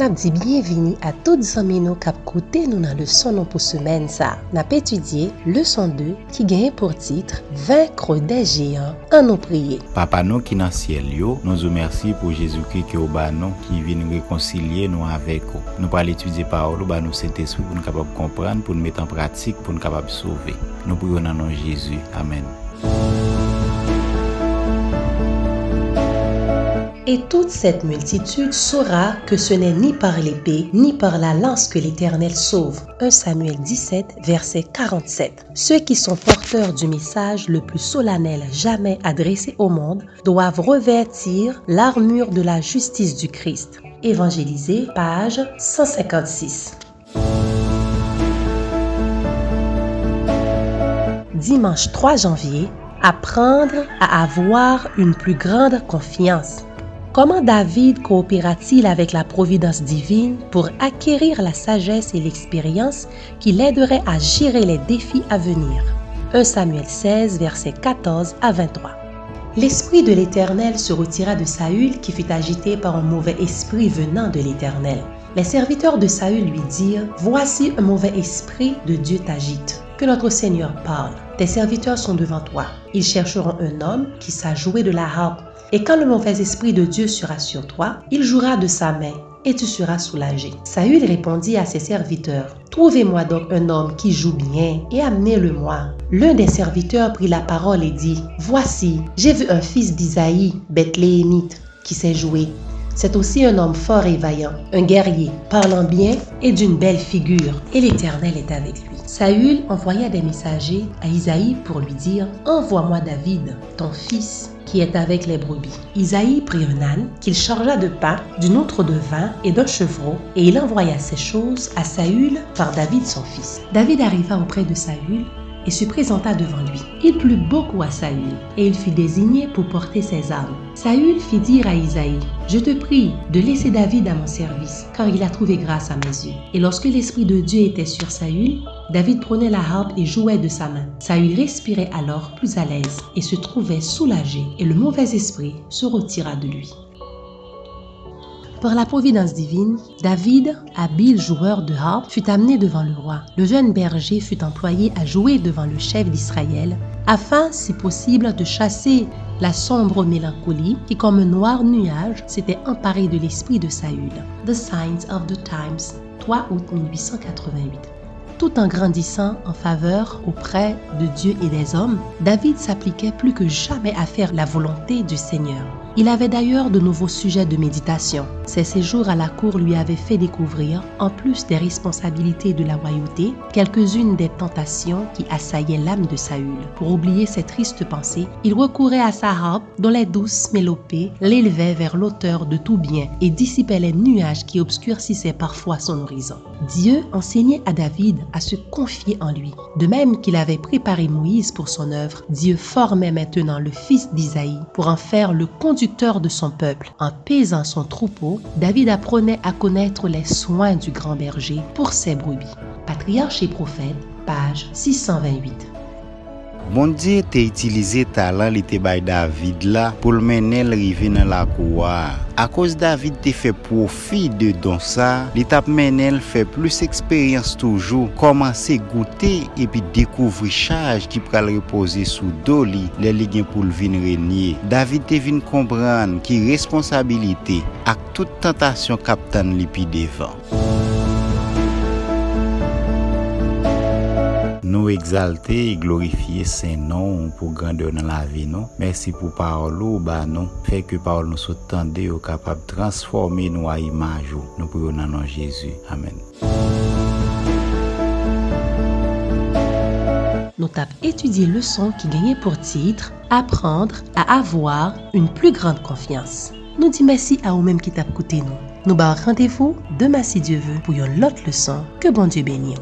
Nap di bienvini a tout zanmen nou kap koute nou nan leson nou pou semen sa. Nap etudye leson 2 ki genye pou titre Vinkro de Géant an nou priye. Papa nou ki nan siel yo, nou zou mersi pou Jezouki ki ou ba nou ki vi nou rekoncilie nou avek ou. Nou pal etudye paolo ba nou sente sou pou nou kapap kompran, pou nou met an pratik, pou nou kapap souve. Nou priyo nan nou Jezou. Amen. Et toute cette multitude saura que ce n'est ni par l'épée, ni par la lance que l'Éternel sauve. 1 Samuel 17, verset 47. Ceux qui sont porteurs du message le plus solennel jamais adressé au monde doivent revêtir l'armure de la justice du Christ. Évangélisé, page 156. Dimanche 3 janvier, apprendre à avoir une plus grande confiance. Comment David coopéra-t-il avec la providence divine pour acquérir la sagesse et l'expérience qui l'aideraient à gérer les défis à venir? 1 Samuel 16, versets 14 à 23. L'esprit de l'Éternel se retira de Saül qui fut agité par un mauvais esprit venant de l'Éternel. Les serviteurs de Saül lui dirent, Voici un mauvais esprit de Dieu t'agite. Que notre Seigneur parle. Tes serviteurs sont devant toi. Ils chercheront un homme qui sache jouer de la harpe et quand le mauvais esprit de Dieu sera sur toi, il jouera de sa main et tu seras soulagé. Saül répondit à ses serviteurs, Trouvez-moi donc un homme qui joue bien et amenez-le-moi. L'un des serviteurs prit la parole et dit, Voici, j'ai vu un fils d'Isaïe, Bethléemite, qui sait jouer. C'est aussi un homme fort et vaillant, un guerrier, parlant bien et d'une belle figure, et l'Éternel est avec lui. Saül envoya des messagers à Isaïe pour lui dire, Envoie-moi David, ton fils, qui est avec les brebis. Isaïe prit un âne qu'il chargea de pain, d'une outre de vin et d'un chevreau, et il envoya ces choses à Saül par David son fils. David arriva auprès de Saül et se présenta devant lui. Il plut beaucoup à Saül, et il fut désigné pour porter ses armes. Saül fit dire à Isaïe, Je te prie de laisser David à mon service, car il a trouvé grâce à mes yeux. Et lorsque l'Esprit de Dieu était sur Saül, David prenait la harpe et jouait de sa main. Saül respirait alors plus à l'aise et se trouvait soulagé, et le mauvais esprit se retira de lui. Par la providence divine, David, habile joueur de harpe, fut amené devant le roi. Le jeune berger fut employé à jouer devant le chef d'Israël, afin, si possible, de chasser la sombre mélancolie qui, comme un noir nuage, s'était emparé de l'esprit de Saül. The Signs of the Times, 3 août 1888 tout en grandissant en faveur auprès de Dieu et des hommes, David s'appliquait plus que jamais à faire la volonté du Seigneur. Il avait d'ailleurs de nouveaux sujets de méditation. Ses séjours à la cour lui avaient fait découvrir, en plus des responsabilités de la royauté, quelques-unes des tentations qui assaillaient l'âme de Saül. Pour oublier ces tristes pensées, il recourait à sa harpe dont les douces mélopées l'élevaient vers l'auteur de tout bien et dissipaient les nuages qui obscurcissaient parfois son horizon. Dieu enseignait à David à se confier en lui. De même qu'il avait préparé Moïse pour son œuvre, Dieu formait maintenant le fils d'Isaïe pour en faire le conducteur de son peuple. En paisant son troupeau, David apprenait à connaître les soins du grand berger pour ses brebis. Patriarche et prophète, page 628. Bon diye te itilize talan li te bay David la pou l menel rive nan la kouwa. A koz David te fe profi de don sa, li tap menel fe plus eksperyans toujou, komanse goute epi dekouvri chaj ki pral repose sou do li le li gen pou l vin renyen. David te vin kompran ki responsabilite ak tout tentasyon kapten li pi devan. Nou exalte e glorifiye sen nou pou grandeur nan la vi nou. Mersi pou parol ou ba nou. Fek yo parol nou sou tende yo kapab transforme nou a imaj ou. Nou pou yo nanon Jezu. Amen. Nou tap etudie le son ki genye pou titre Aprendre a avoir une plus grande konfians. Nou di mersi a ou menm ki tap koute nou. Nou ba randevou, deman si Dieu veut, pou yon lot le son. Ke bon Dieu benye.